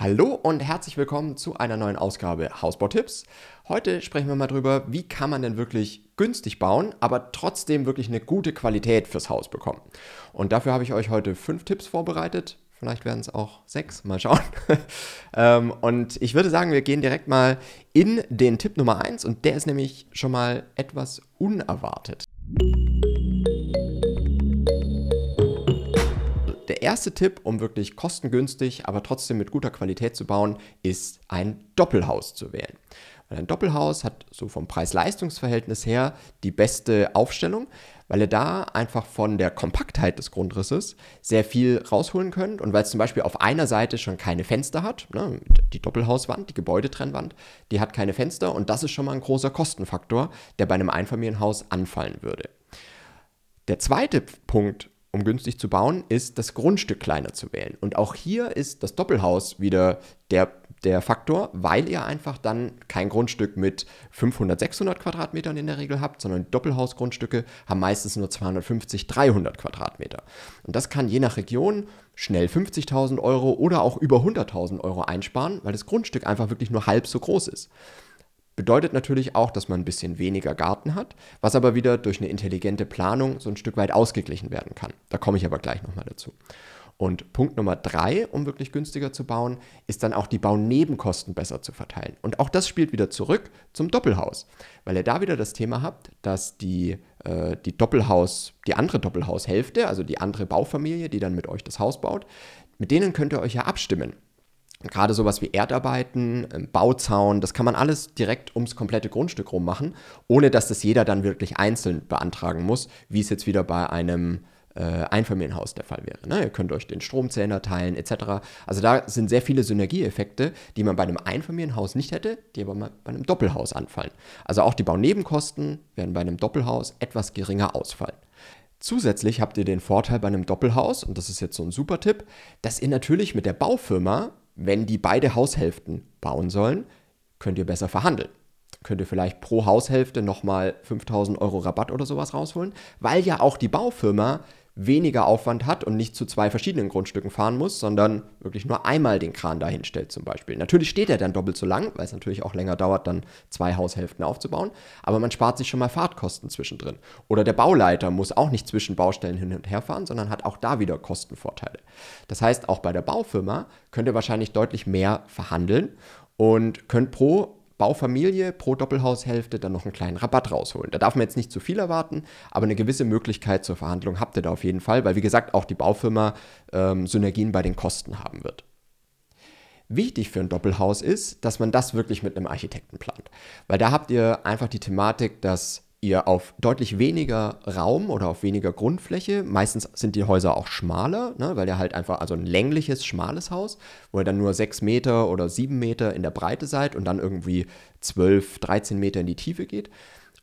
Hallo und herzlich willkommen zu einer neuen Ausgabe Hausbautipps. Heute sprechen wir mal drüber, wie kann man denn wirklich günstig bauen, aber trotzdem wirklich eine gute Qualität fürs Haus bekommen. Und dafür habe ich euch heute fünf Tipps vorbereitet. Vielleicht werden es auch sechs, mal schauen. Ähm, und ich würde sagen, wir gehen direkt mal in den Tipp Nummer eins und der ist nämlich schon mal etwas unerwartet. Der erste Tipp, um wirklich kostengünstig, aber trotzdem mit guter Qualität zu bauen, ist ein Doppelhaus zu wählen. Weil ein Doppelhaus hat so vom Preis-Leistungs-Verhältnis her die beste Aufstellung, weil ihr da einfach von der Kompaktheit des Grundrisses sehr viel rausholen könnt und weil es zum Beispiel auf einer Seite schon keine Fenster hat, ne, die Doppelhauswand, die Gebäudetrennwand, die hat keine Fenster und das ist schon mal ein großer Kostenfaktor, der bei einem Einfamilienhaus anfallen würde. Der zweite Punkt, um günstig zu bauen, ist das Grundstück kleiner zu wählen. Und auch hier ist das Doppelhaus wieder der, der Faktor, weil ihr einfach dann kein Grundstück mit 500, 600 Quadratmetern in der Regel habt, sondern Doppelhausgrundstücke haben meistens nur 250, 300 Quadratmeter. Und das kann je nach Region schnell 50.000 Euro oder auch über 100.000 Euro einsparen, weil das Grundstück einfach wirklich nur halb so groß ist. Bedeutet natürlich auch, dass man ein bisschen weniger Garten hat, was aber wieder durch eine intelligente Planung so ein Stück weit ausgeglichen werden kann. Da komme ich aber gleich nochmal dazu. Und Punkt Nummer drei, um wirklich günstiger zu bauen, ist dann auch die Baunebenkosten besser zu verteilen. Und auch das spielt wieder zurück zum Doppelhaus, weil ihr da wieder das Thema habt, dass die, äh, die Doppelhaus, die andere Doppelhaushälfte, also die andere Baufamilie, die dann mit euch das Haus baut, mit denen könnt ihr euch ja abstimmen. Gerade sowas wie Erdarbeiten, ähm, Bauzaun, das kann man alles direkt ums komplette Grundstück rum machen, ohne dass das jeder dann wirklich einzeln beantragen muss, wie es jetzt wieder bei einem äh, Einfamilienhaus der Fall wäre. Ne? Ihr könnt euch den Stromzähler teilen etc. Also da sind sehr viele Synergieeffekte, die man bei einem Einfamilienhaus nicht hätte, die aber bei einem Doppelhaus anfallen. Also auch die Baunebenkosten werden bei einem Doppelhaus etwas geringer ausfallen. Zusätzlich habt ihr den Vorteil bei einem Doppelhaus, und das ist jetzt so ein super Tipp, dass ihr natürlich mit der Baufirma wenn die beide Haushälften bauen sollen, könnt ihr besser verhandeln. Könnt ihr vielleicht pro Haushälfte nochmal 5000 Euro Rabatt oder sowas rausholen, weil ja auch die Baufirma weniger Aufwand hat und nicht zu zwei verschiedenen Grundstücken fahren muss, sondern wirklich nur einmal den Kran dahin stellt zum Beispiel. Natürlich steht er dann doppelt so lang, weil es natürlich auch länger dauert, dann zwei Haushälften aufzubauen, aber man spart sich schon mal Fahrtkosten zwischendrin. Oder der Bauleiter muss auch nicht zwischen Baustellen hin und her fahren, sondern hat auch da wieder Kostenvorteile. Das heißt, auch bei der Baufirma könnt ihr wahrscheinlich deutlich mehr verhandeln und könnt pro Baufamilie pro Doppelhaushälfte dann noch einen kleinen Rabatt rausholen. Da darf man jetzt nicht zu viel erwarten, aber eine gewisse Möglichkeit zur Verhandlung habt ihr da auf jeden Fall, weil wie gesagt auch die Baufirma ähm, Synergien bei den Kosten haben wird. Wichtig für ein Doppelhaus ist, dass man das wirklich mit einem Architekten plant. Weil da habt ihr einfach die Thematik, dass ihr auf deutlich weniger Raum oder auf weniger Grundfläche, meistens sind die Häuser auch schmaler, ne, weil ihr halt einfach, also ein längliches, schmales Haus, wo ihr dann nur 6 Meter oder 7 Meter in der Breite seid und dann irgendwie 12, 13 Meter in die Tiefe geht.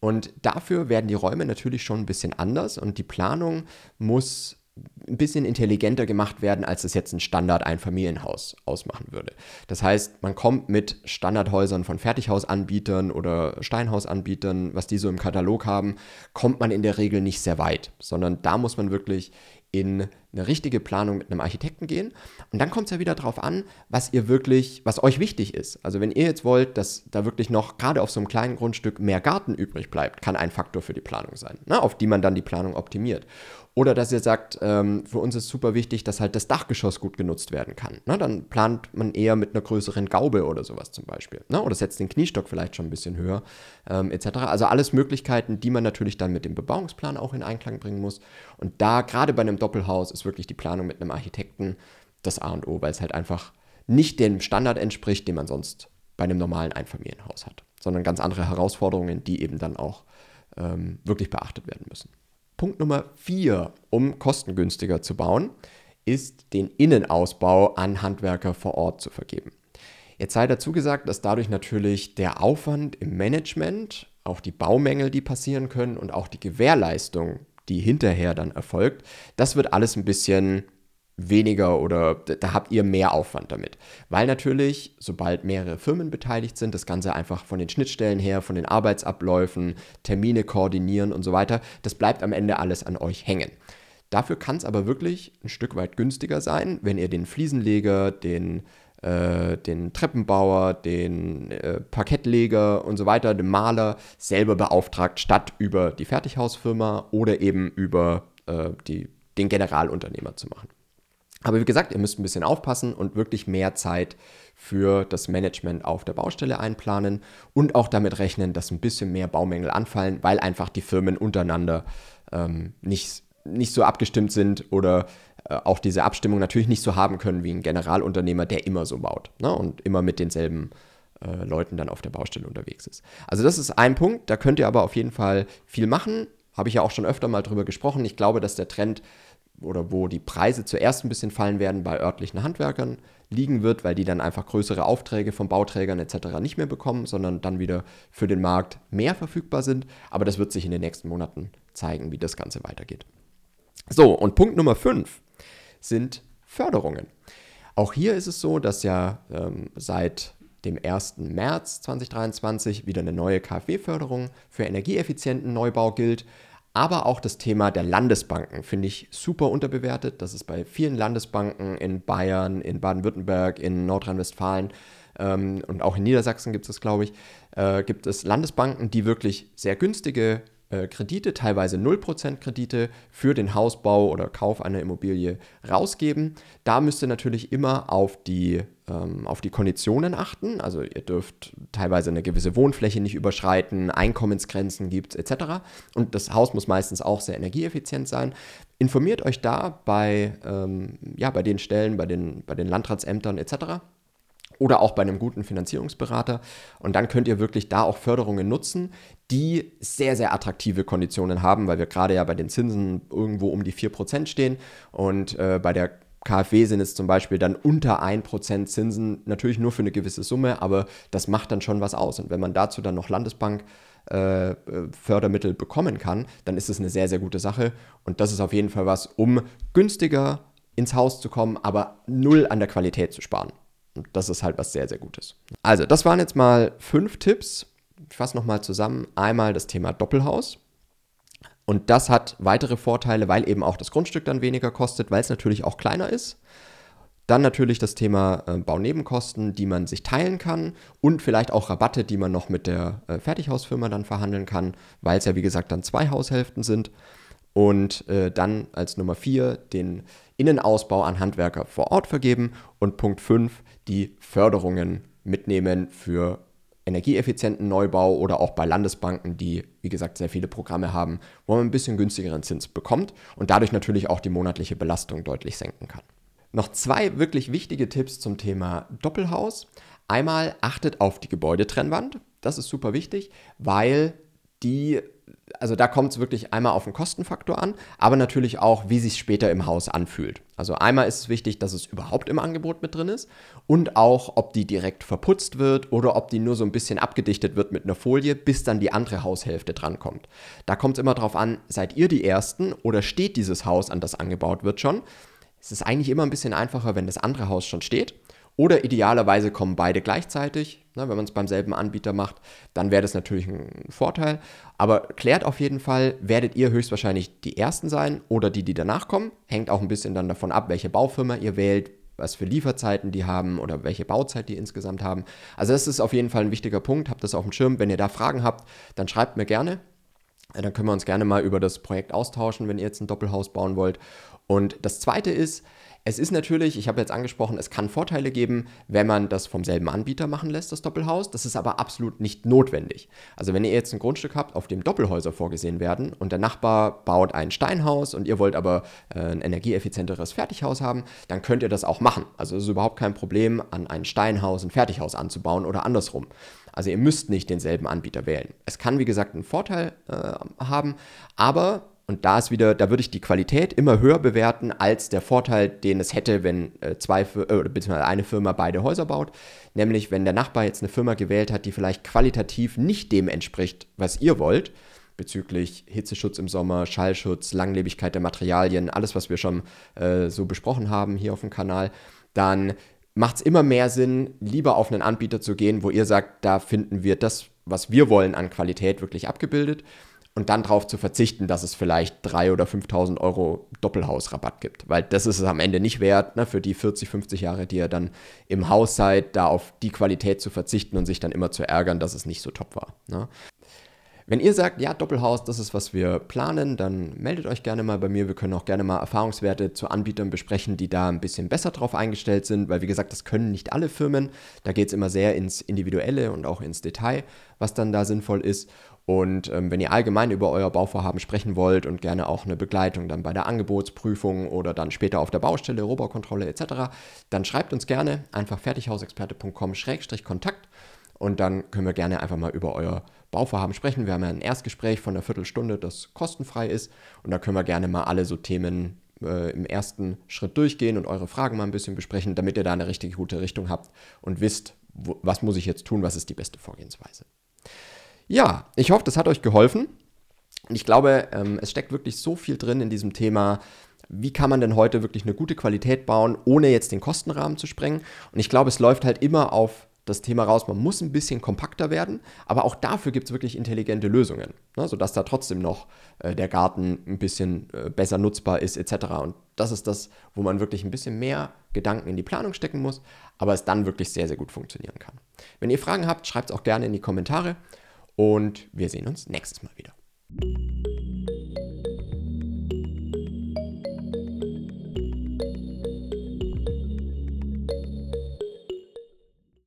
Und dafür werden die Räume natürlich schon ein bisschen anders und die Planung muss ein bisschen intelligenter gemacht werden, als es jetzt ein Standard-Einfamilienhaus ausmachen würde. Das heißt, man kommt mit Standardhäusern von Fertighausanbietern oder Steinhausanbietern, was die so im Katalog haben, kommt man in der Regel nicht sehr weit, sondern da muss man wirklich in eine richtige Planung mit einem Architekten gehen. Und dann kommt es ja wieder darauf an, was ihr wirklich, was euch wichtig ist. Also wenn ihr jetzt wollt, dass da wirklich noch gerade auf so einem kleinen Grundstück mehr Garten übrig bleibt, kann ein Faktor für die Planung sein, ne, auf die man dann die Planung optimiert. Oder dass ihr sagt, ähm, für uns ist super wichtig, dass halt das Dachgeschoss gut genutzt werden kann. Ne? Dann plant man eher mit einer größeren Gaube oder sowas zum Beispiel. Ne? Oder setzt den Kniestock vielleicht schon ein bisschen höher, ähm, etc. Also alles Möglichkeiten, die man natürlich dann mit dem Bebauungsplan auch in Einklang bringen muss. Und da, gerade bei einem Doppelhaus, ist wirklich die Planung mit einem Architekten das A und O, weil es halt einfach nicht dem Standard entspricht, den man sonst bei einem normalen Einfamilienhaus hat, sondern ganz andere Herausforderungen, die eben dann auch ähm, wirklich beachtet werden müssen. Punkt Nummer vier, um kostengünstiger zu bauen, ist den Innenausbau an Handwerker vor Ort zu vergeben. Jetzt sei dazu gesagt, dass dadurch natürlich der Aufwand im Management, auch die Baumängel, die passieren können und auch die Gewährleistung, die hinterher dann erfolgt, das wird alles ein bisschen weniger oder da habt ihr mehr Aufwand damit. Weil natürlich, sobald mehrere Firmen beteiligt sind, das Ganze einfach von den Schnittstellen her, von den Arbeitsabläufen, Termine koordinieren und so weiter, das bleibt am Ende alles an euch hängen. Dafür kann es aber wirklich ein Stück weit günstiger sein, wenn ihr den Fliesenleger, den äh, den Treppenbauer, den äh, Parkettleger und so weiter, den Maler selber beauftragt, statt über die Fertighausfirma oder eben über äh, die, den Generalunternehmer zu machen. Aber wie gesagt, ihr müsst ein bisschen aufpassen und wirklich mehr Zeit für das Management auf der Baustelle einplanen und auch damit rechnen, dass ein bisschen mehr Baumängel anfallen, weil einfach die Firmen untereinander ähm, nicht, nicht so abgestimmt sind oder auch diese Abstimmung natürlich nicht so haben können wie ein Generalunternehmer, der immer so baut ne? und immer mit denselben äh, Leuten dann auf der Baustelle unterwegs ist. Also das ist ein Punkt, da könnt ihr aber auf jeden Fall viel machen. Habe ich ja auch schon öfter mal drüber gesprochen. Ich glaube, dass der Trend oder wo die Preise zuerst ein bisschen fallen werden bei örtlichen Handwerkern liegen wird, weil die dann einfach größere Aufträge von Bauträgern etc. nicht mehr bekommen, sondern dann wieder für den Markt mehr verfügbar sind. Aber das wird sich in den nächsten Monaten zeigen, wie das Ganze weitergeht. So, und Punkt Nummer 5 sind Förderungen. Auch hier ist es so, dass ja ähm, seit dem 1. März 2023 wieder eine neue KfW-Förderung für energieeffizienten Neubau gilt. Aber auch das Thema der Landesbanken finde ich super unterbewertet. Das ist bei vielen Landesbanken in Bayern, in Baden-Württemberg, in Nordrhein-Westfalen ähm, und auch in Niedersachsen gibt es, glaube ich, äh, gibt es Landesbanken, die wirklich sehr günstige äh, Kredite, teilweise 0% Kredite für den Hausbau oder Kauf einer Immobilie rausgeben. Da müsst ihr natürlich immer auf die, ähm, auf die Konditionen achten. Also ihr dürft teilweise eine gewisse Wohnfläche nicht überschreiten, Einkommensgrenzen gibt es etc. Und das Haus muss meistens auch sehr energieeffizient sein. Informiert euch da bei, ähm, ja, bei den Stellen, bei den, bei den Landratsämtern etc oder auch bei einem guten Finanzierungsberater. Und dann könnt ihr wirklich da auch Förderungen nutzen, die sehr, sehr attraktive Konditionen haben, weil wir gerade ja bei den Zinsen irgendwo um die 4% stehen. Und äh, bei der KfW sind es zum Beispiel dann unter 1% Zinsen, natürlich nur für eine gewisse Summe, aber das macht dann schon was aus. Und wenn man dazu dann noch Landesbank äh, Fördermittel bekommen kann, dann ist es eine sehr, sehr gute Sache. Und das ist auf jeden Fall was, um günstiger ins Haus zu kommen, aber null an der Qualität zu sparen. Und das ist halt was sehr, sehr Gutes. Also, das waren jetzt mal fünf Tipps. Ich fasse nochmal zusammen. Einmal das Thema Doppelhaus. Und das hat weitere Vorteile, weil eben auch das Grundstück dann weniger kostet, weil es natürlich auch kleiner ist. Dann natürlich das Thema äh, Baunebenkosten, die man sich teilen kann und vielleicht auch Rabatte, die man noch mit der äh, Fertighausfirma dann verhandeln kann, weil es ja wie gesagt dann zwei Haushälften sind. Und äh, dann als Nummer vier den Innenausbau an Handwerker vor Ort vergeben und Punkt 5 die Förderungen mitnehmen für energieeffizienten Neubau oder auch bei Landesbanken, die, wie gesagt, sehr viele Programme haben, wo man ein bisschen günstigeren Zins bekommt und dadurch natürlich auch die monatliche Belastung deutlich senken kann. Noch zwei wirklich wichtige Tipps zum Thema Doppelhaus. Einmal achtet auf die Gebäudetrennwand. Das ist super wichtig, weil die also da kommt es wirklich einmal auf den Kostenfaktor an, aber natürlich auch, wie sich später im Haus anfühlt. Also einmal ist es wichtig, dass es überhaupt im Angebot mit drin ist und auch, ob die direkt verputzt wird oder ob die nur so ein bisschen abgedichtet wird mit einer Folie, bis dann die andere Haushälfte drankommt. Da kommt es immer darauf an, seid ihr die Ersten oder steht dieses Haus, an das angebaut wird schon? Es ist eigentlich immer ein bisschen einfacher, wenn das andere Haus schon steht oder idealerweise kommen beide gleichzeitig. Ne, wenn man es beim selben Anbieter macht, dann wäre das natürlich ein Vorteil. Aber klärt auf jeden Fall, werdet ihr höchstwahrscheinlich die Ersten sein oder die, die danach kommen. Hängt auch ein bisschen dann davon ab, welche Baufirma ihr wählt, was für Lieferzeiten die haben oder welche Bauzeit die insgesamt haben. Also das ist auf jeden Fall ein wichtiger Punkt. Habt das auf dem Schirm. Wenn ihr da Fragen habt, dann schreibt mir gerne. Dann können wir uns gerne mal über das Projekt austauschen, wenn ihr jetzt ein Doppelhaus bauen wollt. Und das Zweite ist, es ist natürlich, ich habe jetzt angesprochen, es kann Vorteile geben, wenn man das vom selben Anbieter machen lässt, das Doppelhaus. Das ist aber absolut nicht notwendig. Also wenn ihr jetzt ein Grundstück habt, auf dem Doppelhäuser vorgesehen werden und der Nachbar baut ein Steinhaus und ihr wollt aber äh, ein energieeffizienteres Fertighaus haben, dann könnt ihr das auch machen. Also es ist überhaupt kein Problem, an ein Steinhaus ein Fertighaus anzubauen oder andersrum. Also ihr müsst nicht denselben Anbieter wählen. Es kann, wie gesagt, einen Vorteil äh, haben, aber und da ist wieder, da würde ich die Qualität immer höher bewerten als der Vorteil, den es hätte, wenn äh, zwei äh, beziehungsweise eine Firma beide Häuser baut. Nämlich, wenn der Nachbar jetzt eine Firma gewählt hat, die vielleicht qualitativ nicht dem entspricht, was ihr wollt, bezüglich Hitzeschutz im Sommer, Schallschutz, Langlebigkeit der Materialien, alles, was wir schon äh, so besprochen haben hier auf dem Kanal, dann macht es immer mehr Sinn, lieber auf einen Anbieter zu gehen, wo ihr sagt, da finden wir das, was wir wollen an Qualität wirklich abgebildet und dann darauf zu verzichten, dass es vielleicht 3.000 oder 5.000 Euro Doppelhausrabatt gibt. Weil das ist es am Ende nicht wert, ne, für die 40, 50 Jahre, die ihr dann im Haus seid, da auf die Qualität zu verzichten und sich dann immer zu ärgern, dass es nicht so top war. Ne? Wenn ihr sagt, ja, Doppelhaus, das ist, was wir planen, dann meldet euch gerne mal bei mir. Wir können auch gerne mal Erfahrungswerte zu Anbietern besprechen, die da ein bisschen besser drauf eingestellt sind, weil wie gesagt, das können nicht alle Firmen. Da geht es immer sehr ins Individuelle und auch ins Detail, was dann da sinnvoll ist. Und ähm, wenn ihr allgemein über euer Bauvorhaben sprechen wollt und gerne auch eine Begleitung dann bei der Angebotsprüfung oder dann später auf der Baustelle, Robokontrolle etc., dann schreibt uns gerne einfach fertighausexperte.com-kontakt und dann können wir gerne einfach mal über euer Bauvorhaben sprechen. Wir haben ja ein Erstgespräch von einer Viertelstunde, das kostenfrei ist. Und da können wir gerne mal alle so Themen äh, im ersten Schritt durchgehen und eure Fragen mal ein bisschen besprechen, damit ihr da eine richtig gute Richtung habt und wisst, wo, was muss ich jetzt tun, was ist die beste Vorgehensweise. Ja, ich hoffe, das hat euch geholfen. Und ich glaube, ähm, es steckt wirklich so viel drin in diesem Thema. Wie kann man denn heute wirklich eine gute Qualität bauen, ohne jetzt den Kostenrahmen zu sprengen? Und ich glaube, es läuft halt immer auf das Thema raus, man muss ein bisschen kompakter werden, aber auch dafür gibt es wirklich intelligente Lösungen, ne, sodass da trotzdem noch äh, der Garten ein bisschen äh, besser nutzbar ist etc. Und das ist das, wo man wirklich ein bisschen mehr Gedanken in die Planung stecken muss, aber es dann wirklich sehr, sehr gut funktionieren kann. Wenn ihr Fragen habt, schreibt es auch gerne in die Kommentare und wir sehen uns nächstes Mal wieder.